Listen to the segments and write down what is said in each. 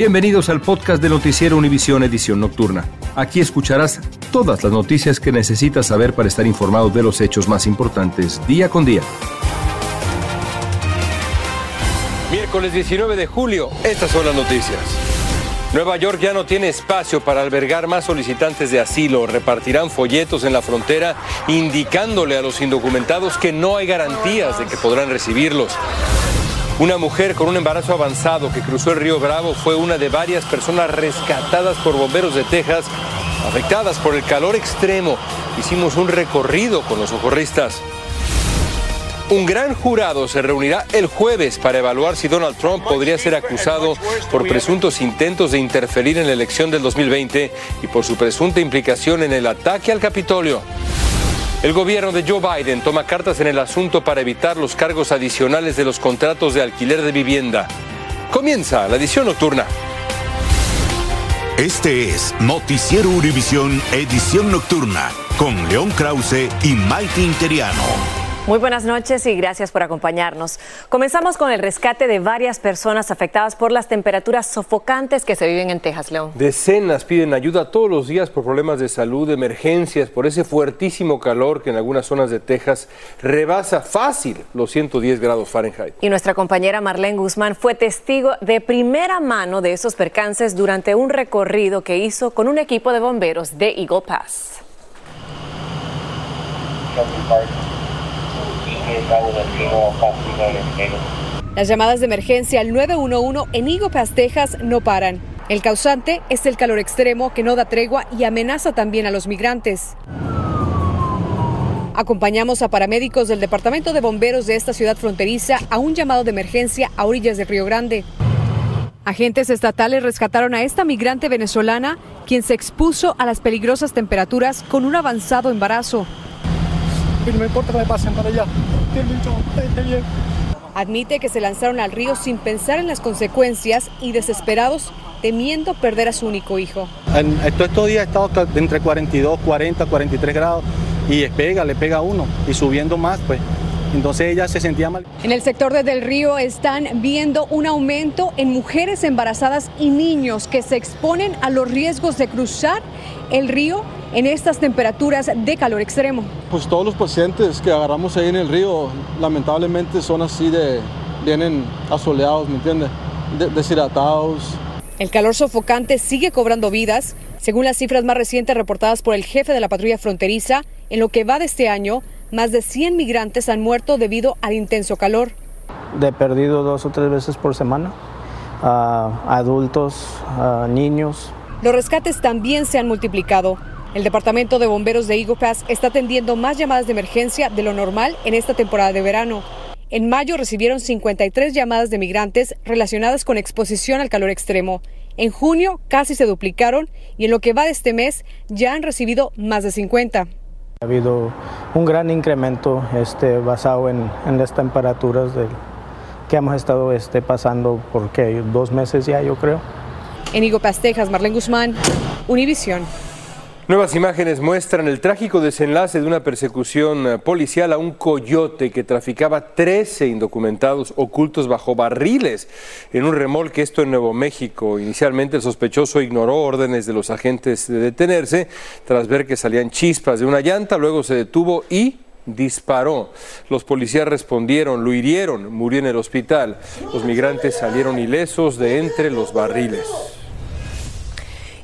Bienvenidos al podcast de Noticiero Univisión Edición Nocturna. Aquí escucharás todas las noticias que necesitas saber para estar informado de los hechos más importantes día con día. Miércoles 19 de julio, estas son las noticias. Nueva York ya no tiene espacio para albergar más solicitantes de asilo. Repartirán folletos en la frontera indicándole a los indocumentados que no hay garantías de que podrán recibirlos. Una mujer con un embarazo avanzado que cruzó el río Bravo fue una de varias personas rescatadas por bomberos de Texas, afectadas por el calor extremo. Hicimos un recorrido con los socorristas. Un gran jurado se reunirá el jueves para evaluar si Donald Trump podría ser acusado por presuntos intentos de interferir en la elección del 2020 y por su presunta implicación en el ataque al Capitolio. El gobierno de Joe Biden toma cartas en el asunto para evitar los cargos adicionales de los contratos de alquiler de vivienda. Comienza la edición nocturna. Este es Noticiero Univisión Edición Nocturna con León Krause y Maite Interiano. Muy buenas noches y gracias por acompañarnos. Comenzamos con el rescate de varias personas afectadas por las temperaturas sofocantes que se viven en Texas, León. Decenas piden ayuda todos los días por problemas de salud, emergencias, por ese fuertísimo calor que en algunas zonas de Texas rebasa fácil los 110 grados Fahrenheit. Y nuestra compañera Marlene Guzmán fue testigo de primera mano de esos percances durante un recorrido que hizo con un equipo de bomberos de Eagle Pass. Las llamadas de emergencia al 911 en Eagle Pass, Texas, no paran. El causante es el calor extremo que no da tregua y amenaza también a los migrantes. Acompañamos a paramédicos del Departamento de Bomberos de esta ciudad fronteriza a un llamado de emergencia a orillas de Río Grande. Agentes estatales rescataron a esta migrante venezolana, quien se expuso a las peligrosas temperaturas con un avanzado embarazo. No me importa que me pasen para allá. Admite que se lanzaron al río sin pensar en las consecuencias y desesperados, temiendo perder a su único hijo. En estos días he estado entre 42, 40, 43 grados y pega, le pega a uno y subiendo más, pues. Entonces ella se sentía mal. En el sector de Del Río están viendo un aumento en mujeres embarazadas y niños que se exponen a los riesgos de cruzar el río en estas temperaturas de calor extremo. Pues todos los pacientes que agarramos ahí en el río, lamentablemente son así de, vienen asoleados, ¿me entiendes? deshidratados. El calor sofocante sigue cobrando vidas. Según las cifras más recientes reportadas por el jefe de la patrulla fronteriza, en lo que va de este año, más de 100 migrantes han muerto debido al intenso calor. De perdido dos o tres veces por semana, a adultos, a niños. Los rescates también se han multiplicado. El Departamento de Bomberos de Eagle Pass está atendiendo más llamadas de emergencia de lo normal en esta temporada de verano. En mayo recibieron 53 llamadas de migrantes relacionadas con exposición al calor extremo. En junio casi se duplicaron y en lo que va de este mes ya han recibido más de 50. Ha habido un gran incremento este, basado en, las temperaturas que hemos estado este, pasando por dos meses ya, yo creo. En Texas, Marlene Guzmán, Univisión. Nuevas imágenes muestran el trágico desenlace de una persecución eh, policial a un coyote que traficaba 13 indocumentados ocultos bajo barriles en un remolque, esto en Nuevo México. Inicialmente el sospechoso ignoró órdenes de los agentes de detenerse tras ver que salían chispas de una llanta, luego se detuvo y disparó. Los policías respondieron, lo hirieron, murió en el hospital. Los migrantes salieron ilesos de entre los barriles.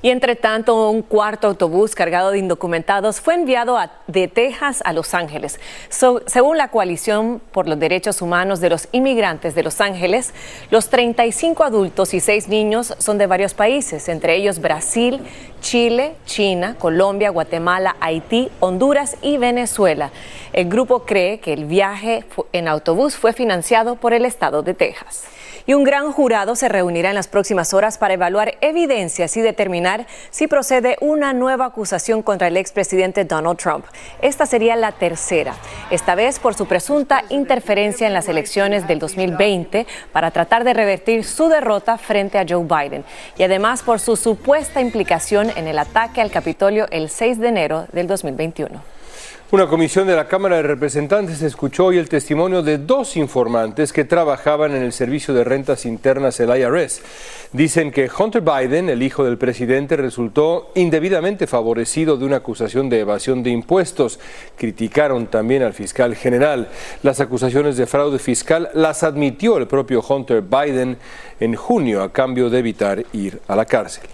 Y entre tanto, un cuarto autobús cargado de indocumentados fue enviado de Texas a Los Ángeles. según la Coalición por los Derechos Humanos de los Inmigrantes de Los Ángeles, los 35 adultos y 6 niños son de varios países, entre ellos Brasil, Chile, China, Colombia, Guatemala, Haití, Honduras y Venezuela. El grupo cree que el viaje en autobús fue financiado por el estado de Texas y un gran jurado se reunirá en las próximas horas para evaluar evidencias y determinar si procede una nueva acusación contra el expresidente Donald Trump. Esta sería la tercera, esta vez por su presunta interferencia en las elecciones del 2020 para tratar de revertir su derrota frente a Joe Biden y además por su supuesta implicación en el ataque al Capitolio el 6 de enero del 2021. Una comisión de la Cámara de Representantes escuchó hoy el testimonio de dos informantes que trabajaban en el Servicio de Rentas Internas, el IRS. Dicen que Hunter Biden, el hijo del presidente, resultó indebidamente favorecido de una acusación de evasión de impuestos. Criticaron también al fiscal general. Las acusaciones de fraude fiscal las admitió el propio Hunter Biden en junio a cambio de evitar ir a la cárcel.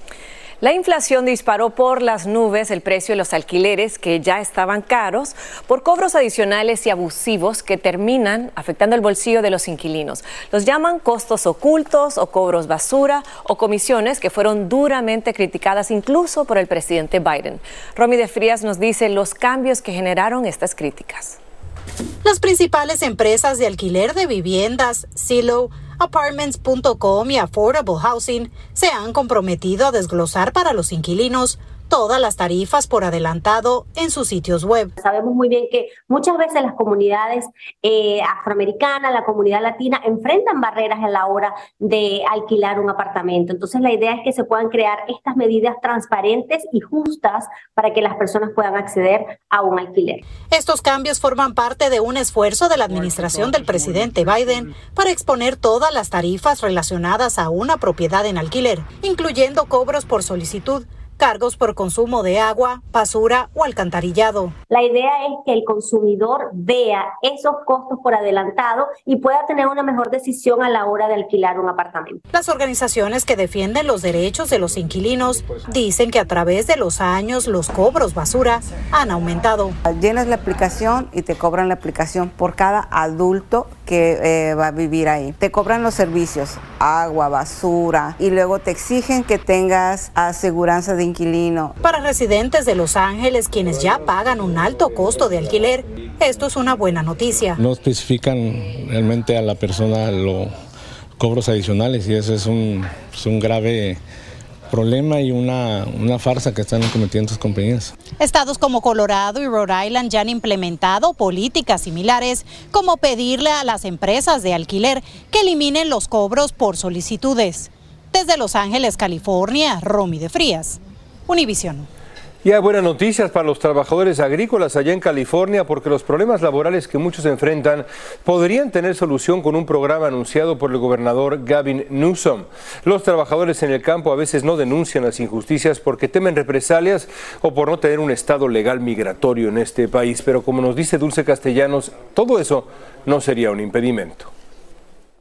La inflación disparó por las nubes el precio de los alquileres que ya estaban caros por cobros adicionales y abusivos que terminan afectando el bolsillo de los inquilinos. Los llaman costos ocultos o cobros basura o comisiones que fueron duramente criticadas incluso por el presidente Biden. Romy de Frías nos dice los cambios que generaron estas críticas. Las principales empresas de alquiler de viviendas, Silo, Apartments.com y Affordable Housing se han comprometido a desglosar para los inquilinos todas las tarifas por adelantado en sus sitios web. Sabemos muy bien que muchas veces las comunidades eh, afroamericanas, la comunidad latina, enfrentan barreras a la hora de alquilar un apartamento. Entonces la idea es que se puedan crear estas medidas transparentes y justas para que las personas puedan acceder a un alquiler. Estos cambios forman parte de un esfuerzo de la administración del presidente Biden para exponer todas las tarifas relacionadas a una propiedad en alquiler, incluyendo cobros por solicitud cargos por consumo de agua, basura o alcantarillado. La idea es que el consumidor vea esos costos por adelantado y pueda tener una mejor decisión a la hora de alquilar un apartamento. Las organizaciones que defienden los derechos de los inquilinos dicen que a través de los años los cobros basura han aumentado. Llenas la aplicación y te cobran la aplicación por cada adulto que eh, va a vivir ahí. Te cobran los servicios, agua, basura y luego te exigen que tengas aseguranza de inquilino. Para residentes de Los Ángeles, quienes ya pagan un alto costo de alquiler, esto es una buena noticia. No especifican realmente a la persona los cobros adicionales y eso es un, es un grave problema y una, una farsa que están cometiendo estas compañías. Estados como Colorado y Rhode Island ya han implementado políticas similares, como pedirle a las empresas de alquiler que eliminen los cobros por solicitudes. Desde Los Ángeles, California, Romy de Frías, Univision. Y hay buenas noticias para los trabajadores agrícolas allá en California porque los problemas laborales que muchos enfrentan podrían tener solución con un programa anunciado por el gobernador Gavin Newsom. Los trabajadores en el campo a veces no denuncian las injusticias porque temen represalias o por no tener un estado legal migratorio en este país, pero como nos dice Dulce Castellanos, todo eso no sería un impedimento.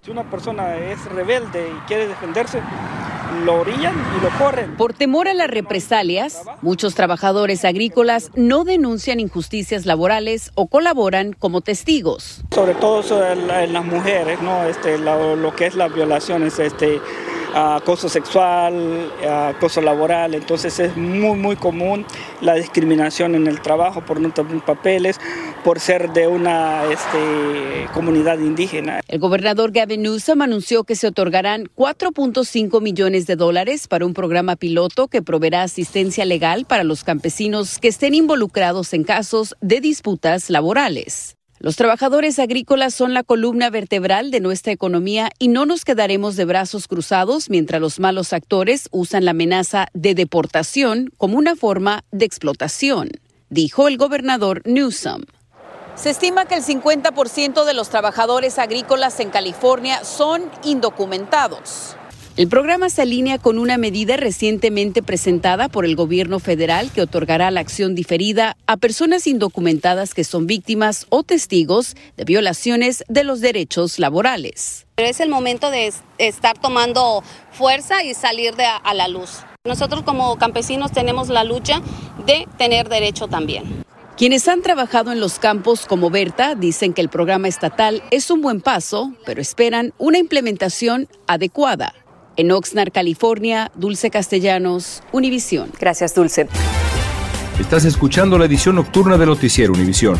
Si una persona es rebelde y quiere defenderse, lo orillan y lo corren. Por temor a las represalias, muchos trabajadores agrícolas no denuncian injusticias laborales o colaboran como testigos. Sobre todo en las mujeres, ¿no? Este, lo, lo que es las violaciones, este, acoso sexual, acoso laboral. Entonces es muy, muy común la discriminación en el trabajo por no tener papeles, por ser de una este, comunidad indígena. El gobernador Gavin Newsom anunció que se otorgarán 4.5 millones de dólares para un programa piloto que proveerá asistencia legal para los campesinos que estén involucrados en casos de disputas laborales. Los trabajadores agrícolas son la columna vertebral de nuestra economía y no nos quedaremos de brazos cruzados mientras los malos actores usan la amenaza de deportación como una forma de explotación, dijo el gobernador Newsom. Se estima que el 50% de los trabajadores agrícolas en California son indocumentados. El programa se alinea con una medida recientemente presentada por el gobierno federal que otorgará la acción diferida a personas indocumentadas que son víctimas o testigos de violaciones de los derechos laborales. Es el momento de estar tomando fuerza y salir de a la luz. Nosotros como campesinos tenemos la lucha de tener derecho también. Quienes han trabajado en los campos como Berta dicen que el programa estatal es un buen paso, pero esperan una implementación adecuada. En Oxnard, California, Dulce Castellanos, Univisión. Gracias, Dulce. Estás escuchando la edición nocturna de Noticiero Univisión.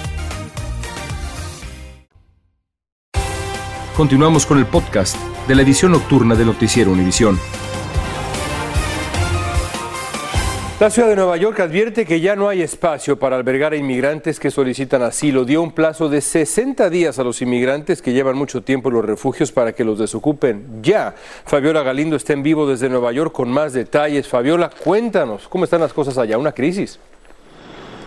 Continuamos con el podcast de la edición nocturna de Noticiero Univisión. La ciudad de Nueva York advierte que ya no hay espacio para albergar a inmigrantes que solicitan asilo. Dio un plazo de 60 días a los inmigrantes que llevan mucho tiempo en los refugios para que los desocupen. Ya. Fabiola Galindo está en vivo desde Nueva York con más detalles. Fabiola, cuéntanos, ¿cómo están las cosas allá? ¿Una crisis?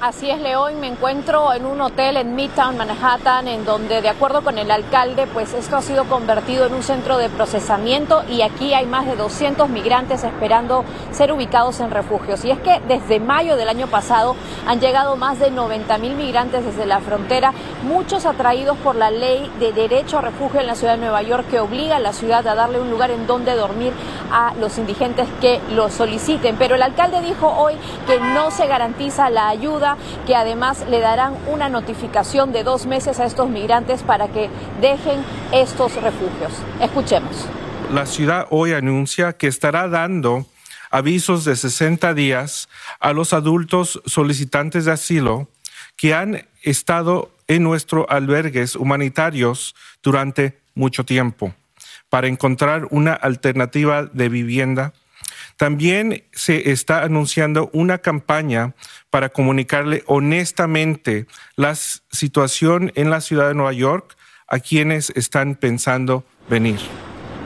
Así es, León. Me encuentro en un hotel en Midtown, Manhattan, en donde, de acuerdo con el alcalde, pues esto ha sido convertido en un centro de procesamiento y aquí hay más de 200 migrantes esperando ser ubicados en refugios. Y es que desde mayo del año pasado han llegado más de 90 mil migrantes desde la frontera, muchos atraídos por la ley de derecho a refugio en la ciudad de Nueva York que obliga a la ciudad a darle un lugar en donde dormir a los indigentes que lo soliciten. Pero el alcalde dijo hoy que no se garantiza la ayuda que además le darán una notificación de dos meses a estos migrantes para que dejen estos refugios. Escuchemos. La ciudad hoy anuncia que estará dando avisos de 60 días a los adultos solicitantes de asilo que han estado en nuestros albergues humanitarios durante mucho tiempo para encontrar una alternativa de vivienda también se está anunciando una campaña para comunicarle honestamente la situación en la ciudad de Nueva York a quienes están pensando venir.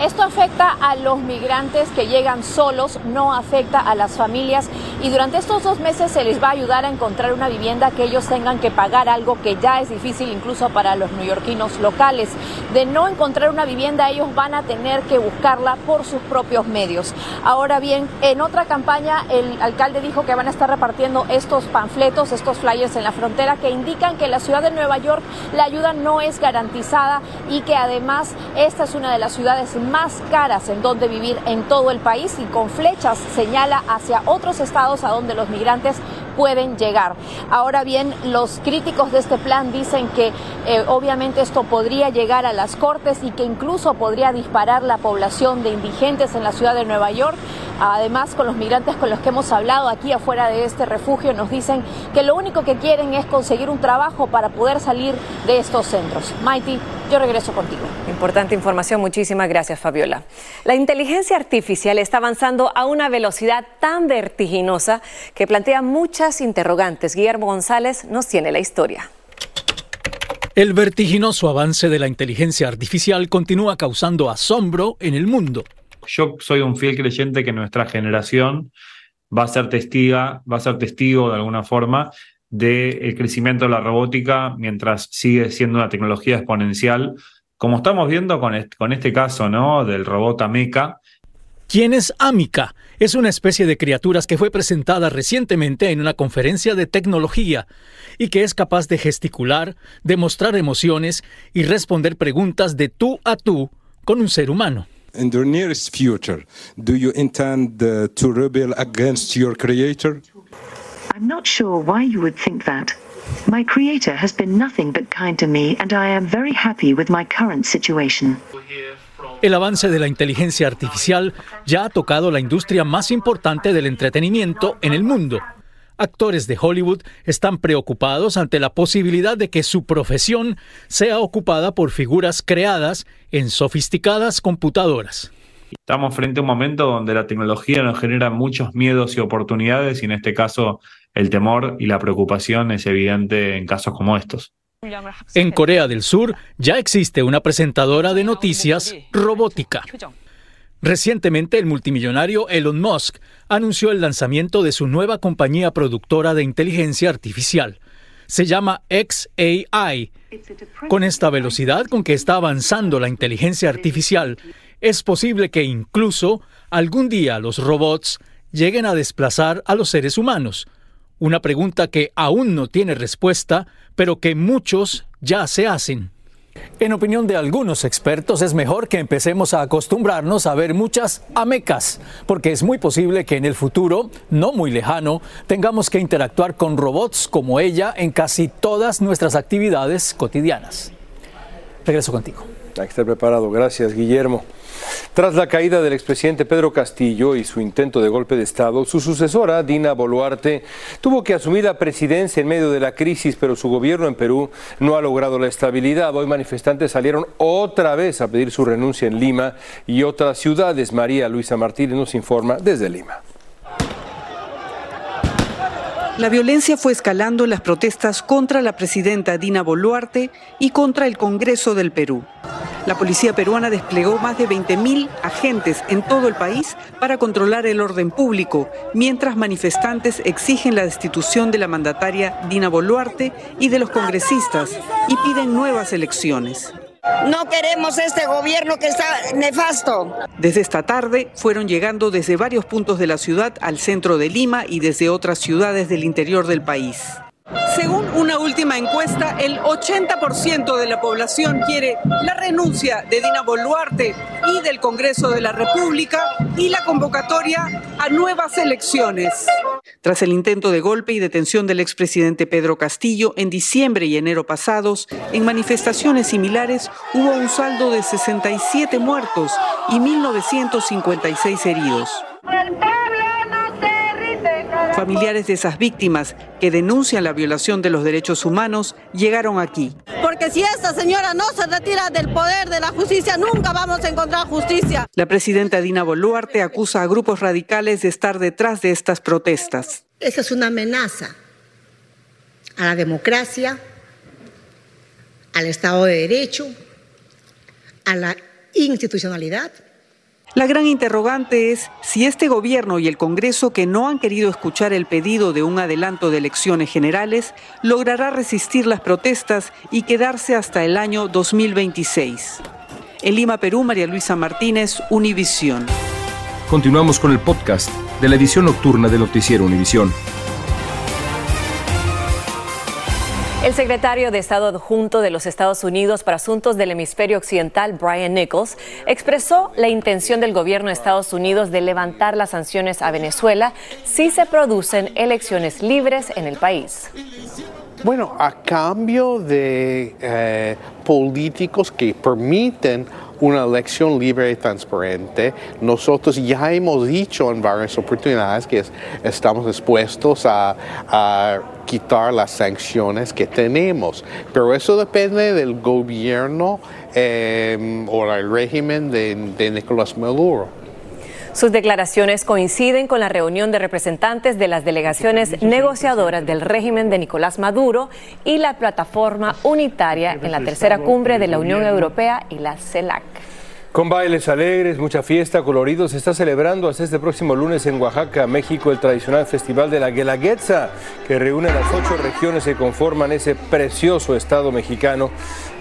Esto afecta a los migrantes que llegan solos, no afecta a las familias y durante estos dos meses se les va a ayudar a encontrar una vivienda que ellos tengan que pagar algo que ya es difícil incluso para los neoyorquinos locales. De no encontrar una vivienda ellos van a tener que buscarla por sus propios medios. Ahora bien, en otra campaña el alcalde dijo que van a estar repartiendo estos panfletos, estos flyers en la frontera que indican que en la ciudad de Nueva York la ayuda no es garantizada y que además esta es una de las ciudades más caras en donde vivir en todo el país y con flechas señala hacia otros estados a donde los migrantes pueden llegar. Ahora bien, los críticos de este plan dicen que eh, obviamente esto podría llegar a las cortes y que incluso podría disparar la población de indigentes en la ciudad de Nueva York. Además, con los migrantes con los que hemos hablado aquí afuera de este refugio, nos dicen que lo único que quieren es conseguir un trabajo para poder salir de estos centros. Mighty, yo regreso contigo. Importante información. Muchísimas gracias, Fabiola. La inteligencia artificial está avanzando a una velocidad tan vertiginosa que plantea muchas interrogantes. Guillermo González nos tiene la historia. El vertiginoso avance de la inteligencia artificial continúa causando asombro en el mundo yo soy un fiel creyente que nuestra generación va a ser testiga, va a ser testigo de alguna forma del crecimiento de la robótica mientras sigue siendo una tecnología exponencial, como estamos viendo con este, con este caso ¿no? del robot Ameca. ¿Quién es Amica? Es una especie de criaturas que fue presentada recientemente en una conferencia de tecnología y que es capaz de gesticular, demostrar emociones y responder preguntas de tú a tú con un ser humano. in the nearest future, do you intend uh, to rebel against your creator? I'm not sure why you would think that. My creator has been nothing but kind to me, and I am very happy with my current situation. El avance de la inteligencia artificial ya ha tocado la industria más importante del entretenimiento en el mundo. actores de Hollywood están preocupados ante la posibilidad de que su profesión sea ocupada por figuras creadas en sofisticadas computadoras. Estamos frente a un momento donde la tecnología nos genera muchos miedos y oportunidades y en este caso el temor y la preocupación es evidente en casos como estos. En Corea del Sur ya existe una presentadora de noticias robótica. Recientemente el multimillonario Elon Musk anunció el lanzamiento de su nueva compañía productora de inteligencia artificial. Se llama XAI. Con esta velocidad con que está avanzando la inteligencia artificial, es posible que incluso algún día los robots lleguen a desplazar a los seres humanos. Una pregunta que aún no tiene respuesta, pero que muchos ya se hacen. En opinión de algunos expertos, es mejor que empecemos a acostumbrarnos a ver muchas amecas, porque es muy posible que en el futuro, no muy lejano, tengamos que interactuar con robots como ella en casi todas nuestras actividades cotidianas. Regreso contigo. Hay que estar preparado. Gracias, Guillermo. Tras la caída del expresidente Pedro Castillo y su intento de golpe de Estado, su sucesora, Dina Boluarte, tuvo que asumir la presidencia en medio de la crisis, pero su gobierno en Perú no ha logrado la estabilidad. Hoy manifestantes salieron otra vez a pedir su renuncia en Lima y otras ciudades. María Luisa Martínez nos informa desde Lima. La violencia fue escalando en las protestas contra la presidenta Dina Boluarte y contra el Congreso del Perú. La policía peruana desplegó más de 20.000 agentes en todo el país para controlar el orden público, mientras manifestantes exigen la destitución de la mandataria Dina Boluarte y de los congresistas y piden nuevas elecciones. No queremos este gobierno que está nefasto. Desde esta tarde fueron llegando desde varios puntos de la ciudad al centro de Lima y desde otras ciudades del interior del país. Según una última encuesta, el 80% de la población quiere la renuncia de Dina Boluarte y del Congreso de la República y la convocatoria a nuevas elecciones. Tras el intento de golpe y detención del expresidente Pedro Castillo en diciembre y enero pasados, en manifestaciones similares hubo un saldo de 67 muertos y 1.956 heridos. Familiares de esas víctimas que denuncian la violación de los derechos humanos llegaron aquí. Porque si esta señora no se retira del poder de la justicia, nunca vamos a encontrar justicia. La presidenta Dina Boluarte acusa a grupos radicales de estar detrás de estas protestas. Esa es una amenaza a la democracia, al Estado de Derecho, a la institucionalidad la gran interrogante es si este gobierno y el Congreso, que no han querido escuchar el pedido de un adelanto de elecciones generales, logrará resistir las protestas y quedarse hasta el año 2026. En Lima, Perú, María Luisa Martínez, Univisión. Continuamos con el podcast de la edición nocturna de Noticiero Univisión. El secretario de Estado adjunto de los Estados Unidos para Asuntos del Hemisferio Occidental, Brian Nichols, expresó la intención del gobierno de Estados Unidos de levantar las sanciones a Venezuela si se producen elecciones libres en el país. Bueno, a cambio de eh, políticos que permiten una elección libre y transparente. Nosotros ya hemos dicho en varias oportunidades que estamos dispuestos a, quitar las sanciones que tenemos, pero eso depende del gobierno eh, o el régimen de, de Nicolás Maduro. Sus declaraciones coinciden con la reunión de representantes de las delegaciones negociadoras del régimen de Nicolás Maduro y la plataforma unitaria en la tercera cumbre de la Unión Europea y la CELAC. Con bailes alegres, mucha fiesta, coloridos, se está celebrando hasta este próximo lunes en Oaxaca, México, el tradicional festival de la Guelaguetza, que reúne las ocho regiones que conforman ese precioso estado mexicano.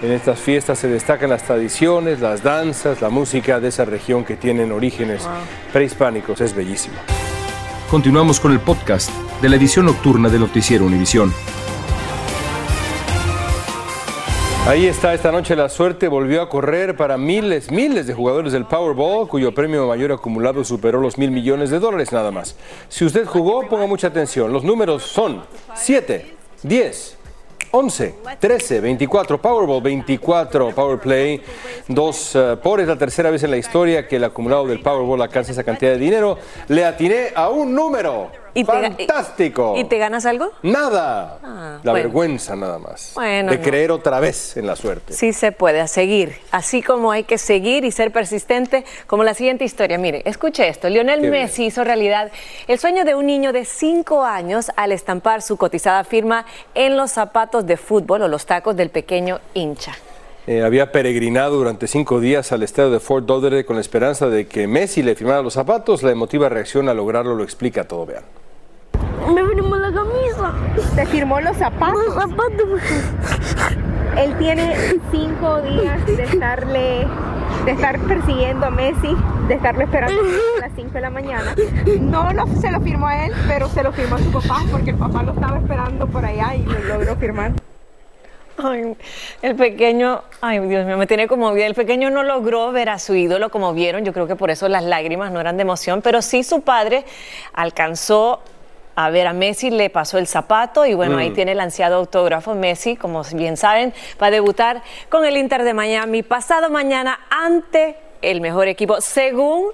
En estas fiestas se destacan las tradiciones, las danzas, la música de esa región que tienen orígenes prehispánicos. Es bellísimo. Continuamos con el podcast de la edición nocturna de Noticiero Univisión. Ahí está, esta noche la suerte volvió a correr para miles, miles de jugadores del Powerball, cuyo premio mayor acumulado superó los mil millones de dólares nada más. Si usted jugó, ponga mucha atención. Los números son 7, 10, 11, 13, 24, Powerball 24, Powerplay, dos uh, por es la tercera vez en la historia que el acumulado del Powerball alcanza esa cantidad de dinero. Le atiné a un número. ¿Y te ¡Fantástico! ¿Y te ganas algo? Nada. Ah, la bueno. vergüenza nada más. Bueno, de no. creer otra vez en la suerte. Sí se puede, a seguir. Así como hay que seguir y ser persistente, como la siguiente historia. Mire, escuche esto. Lionel Qué Messi hizo realidad el sueño de un niño de 5 años al estampar su cotizada firma en los zapatos de fútbol o los tacos del pequeño hincha. Eh, había peregrinado durante cinco días al estadio de Fort Lauderdale con la esperanza de que Messi le firmara los zapatos. La emotiva reacción al lograrlo lo explica todo. Vean. Me firmó la camisa. ¿Te firmó los zapatos? Los zapatos. Él tiene cinco días de estarle, de estar persiguiendo a Messi, de estarlo esperando a las 5 de la mañana. No lo- se lo firmó a él, pero se lo firmó a su papá, porque el papá lo estaba esperando por allá y lo logró firmar. Ay, el pequeño, ay Dios mío, me tiene conmovida. El pequeño no logró ver a su ídolo como vieron, yo creo que por eso las lágrimas no eran de emoción, pero sí su padre alcanzó a ver a Messi, le pasó el zapato y bueno, Mm. ahí tiene el ansiado autógrafo. Messi, como bien saben, va a debutar con el Inter de Miami pasado mañana ante el mejor equipo, según...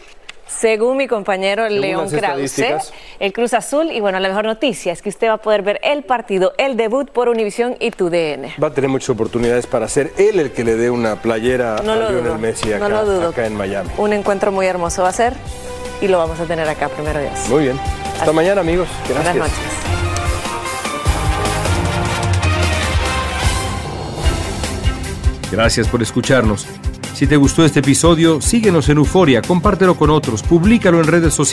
Según mi compañero Según León Krause, el Cruz Azul. Y bueno, la mejor noticia es que usted va a poder ver el partido, el debut por Univisión y tu DN. Va a tener muchas oportunidades para ser él el que le dé una playera No a Lionel dudo, Messi no acá, lo dudo. acá en Miami. Un encuentro muy hermoso va a ser y lo vamos a tener acá primero Dios. Muy bien. Hasta mañana, amigos. Gracias. Buenas noches. Gracias por escucharnos. Si te gustó este episodio, síguenos en Euforia, compártelo con otros, públicalo en redes sociales.